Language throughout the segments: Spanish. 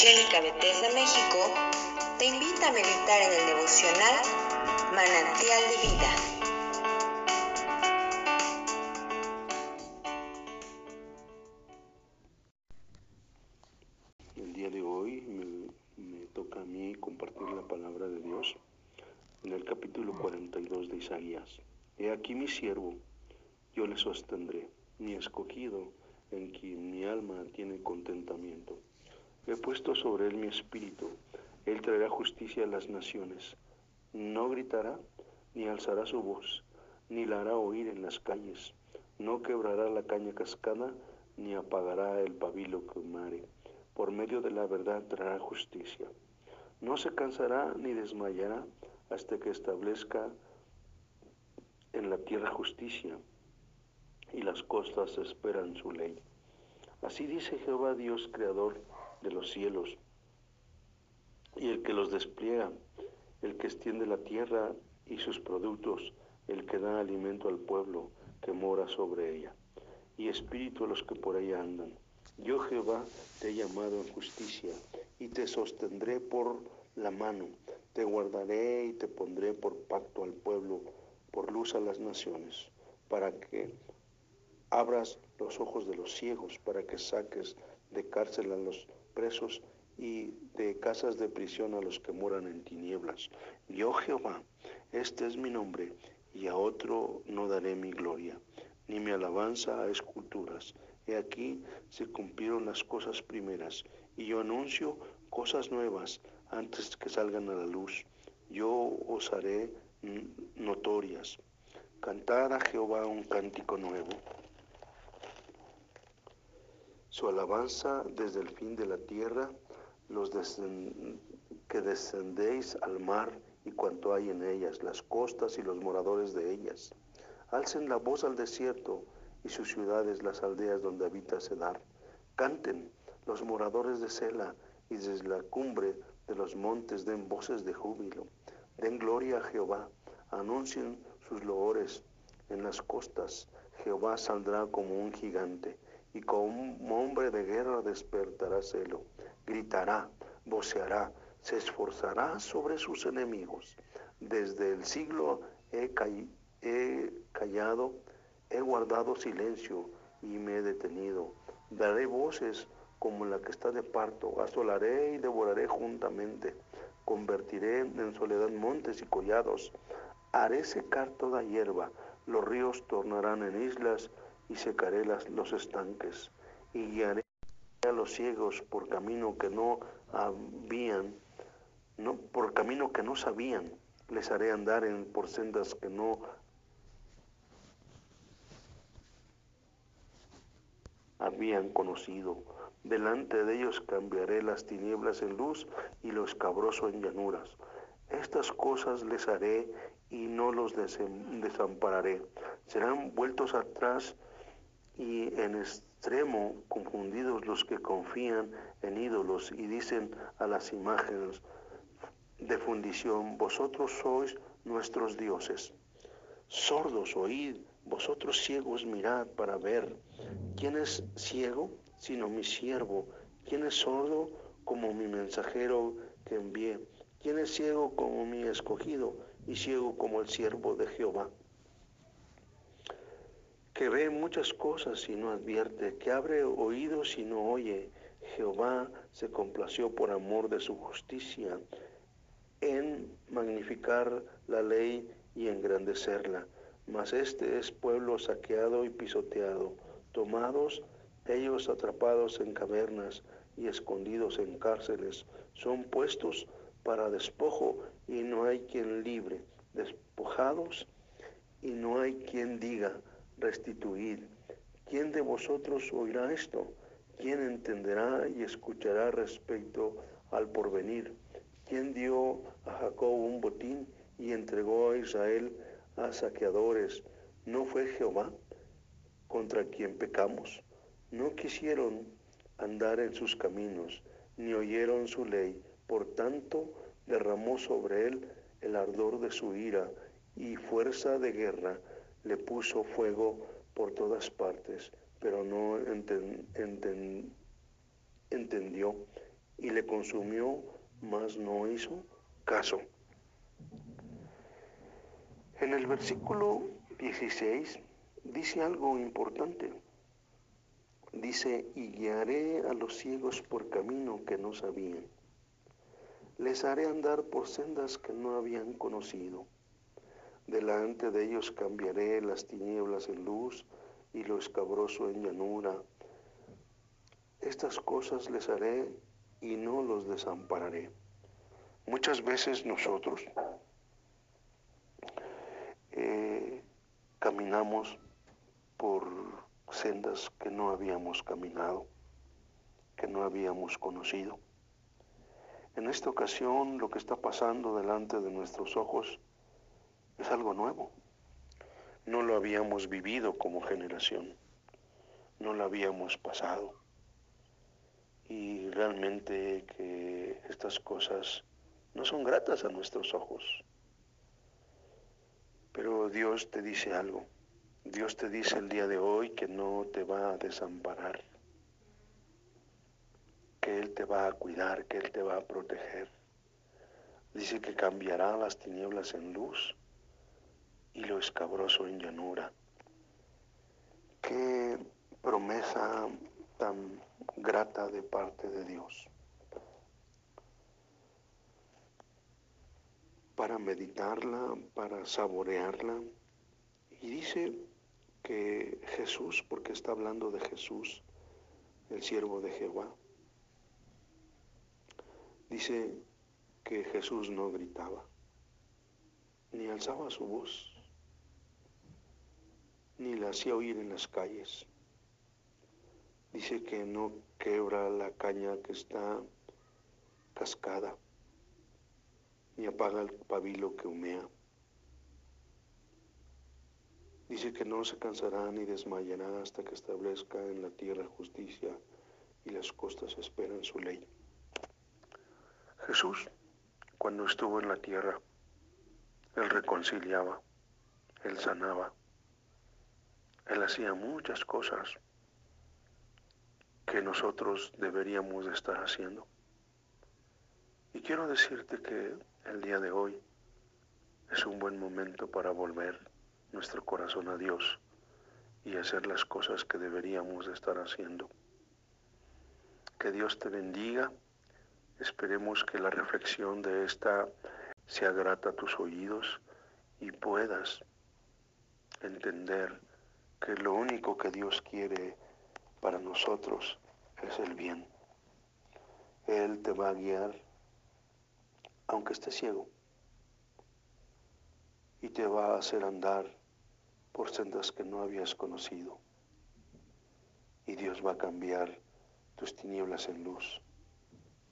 Evangélica Bethesda México te invita a meditar en el devocional Manantial de Vida. El día de hoy me, toca a mí compartir la palabra de Dios en el capítulo 42 de Isaías. He aquí mi siervo, yo le sostendré, mi escogido, en quien mi alma tiene contentamiento. He puesto sobre él mi espíritu, él traerá justicia a las naciones. No gritará, ni alzará su voz, ni la hará oír en las calles. No quebrará la caña cascada, ni apagará el pabilo que mare. Por medio de la verdad traerá justicia. No se cansará ni desmayará hasta que establezca en la tierra justicia y las costas esperan su ley. Así dice Jehová Dios, creador de los cielos, y el que los despliega, el que extiende la tierra y sus productos, el que da alimento al pueblo que mora sobre ella, y espíritu a los que por ella andan. Yo Jehová te he llamado en justicia, y te sostendré por la mano, te guardaré y te pondré por pacto al pueblo, por luz a las naciones, para que abras los ojos de los ciegos, para que saques de cárcel a los presos y de casas de prisión a los que moran en tinieblas. Yo Jehová, este es mi nombre, y a otro no daré mi gloria, ni mi alabanza a esculturas. He aquí se cumplieron las cosas primeras, y yo anuncio cosas nuevas antes que salgan a la luz. Yo os haré notorias. Cantar a Jehová un cántico nuevo su alabanza desde el fin de la tierra, los que descendéis al mar y cuanto hay en ellas, las costas y los moradores de ellas. Alcen la voz al desierto y sus ciudades, las aldeas donde habita Sedar. Canten los moradores de Sela y desde la cumbre de los montes den voces de júbilo. Den gloria a Jehová, anuncien sus loores en las costas. Jehová saldrá como un gigante y como hombre de guerra despertará celo, gritará, voceará, se esforzará sobre sus enemigos. Desde el siglo he, callado, he guardado silencio y me he detenido. Daré voces como la que está de parto, asolaré y devoraré juntamente, convertiré en soledad montes y collados, haré secar toda hierba, los ríos tornarán en islas, y secaré las, los estanques y guiaré a los ciegos por camino que no habían, no, por camino que no sabían, les haré andar en, por sendas que no habían conocido. Delante de ellos cambiaré las tinieblas en luz y lo escabroso en llanuras. Estas cosas les haré y no los desampararé. Serán vueltos atrás y en extremo confundidos los que confían en ídolos y dicen a las imágenes de fundición, vosotros sois nuestros dioses. Sordos oíd, vosotros ciegos mirad para ver. ¿Quién es ciego sino mi siervo? ¿Quién es sordo como mi mensajero que envié? ¿Quién es ciego como mi escogido y ciego como el siervo de Jehová? Que ve muchas cosas y no advierte, que abre oídos y no oye. Jehová se complació por amor de su justicia en magnificar la ley y engrandecerla. Mas este es pueblo saqueado y pisoteado, tomados ellos atrapados en cavernas y escondidos en cárceles, son puestos para despojo y no hay quien libre, despojados y no hay quien diga, restituid. ¿Quién de vosotros oirá esto? ¿Quién entenderá y escuchará respecto al porvenir? ¿Quién dio a Jacob un botín y entregó a Israel a saqueadores? ¿No fue Jehová contra quien pecamos? No quisieron andar en sus caminos, ni oyeron su ley. Por tanto, derramó sobre él el ardor de su ira y fuerza de guerra le puso fuego por todas partes, pero no entendió y le consumió, mas no hizo caso. En el versículo 16 dice algo importante. Dice, y guiaré a los ciegos por camino que no sabían. Les haré andar por sendas que no habían conocido. Delante de ellos cambiaré las tinieblas en luz y lo escabroso en llanura. Estas cosas les haré y no los desampararé. Muchas veces nosotros eh, caminamos por sendas que no habíamos caminado, que no habíamos conocido. En esta ocasión lo que está pasando delante de nuestros ojos es algo nuevo. No lo habíamos vivido como generación, no lo habíamos pasado. Y realmente que estas cosas no son gratas a nuestros ojos. Pero Dios te dice algo. Dios te dice el día de hoy que no te va a desamparar, que Él te va a cuidar, que Él te va a proteger. Dice que cambiará las tinieblas en luz y lo escabroso en llanura. Qué promesa tan grata de parte de Dios. Para meditarla, para saborearla. Y dice que Jesús, porque está hablando de Jesús, el siervo de Jehová, dice que Jesús no gritaba, ni alzaba su voz, ni la hacía oír en las calles. Dice que no quebra la caña que está cascada, ni apaga el pabilo que humea. Dice que no se cansará ni desmayará hasta que establezca en la tierra justicia y las costas esperan su ley. Jesús, cuando estuvo en la tierra, Él reconciliaba, Él sanaba, Él hacía muchas cosas que nosotros deberíamos de estar haciendo. Y quiero decirte que el día de hoy es un buen momento para volver nuestro corazón a Dios y hacer las cosas que deberíamos estar haciendo. Que Dios te bendiga. Esperemos que la reflexión de esta sea grata a tus oídos y puedas entender que lo único que Dios quiere para nosotros es el bien. Él te va a guiar aunque estés ciego y te va a hacer andar por sendas que no habías conocido. Y Dios va a cambiar tus tinieblas en luz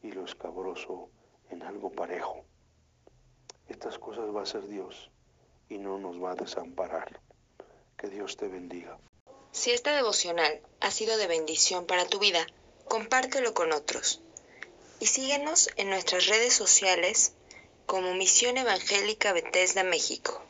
y lo escabroso en algo parejo. Estas cosas va a hacer Dios y no nos va a desamparar. Que Dios te bendiga. Si esta devocional ha sido de bendición para tu vida, compártelo con otros. Y síguenos en nuestras redes sociales como Misión Evangélica Bethesda México.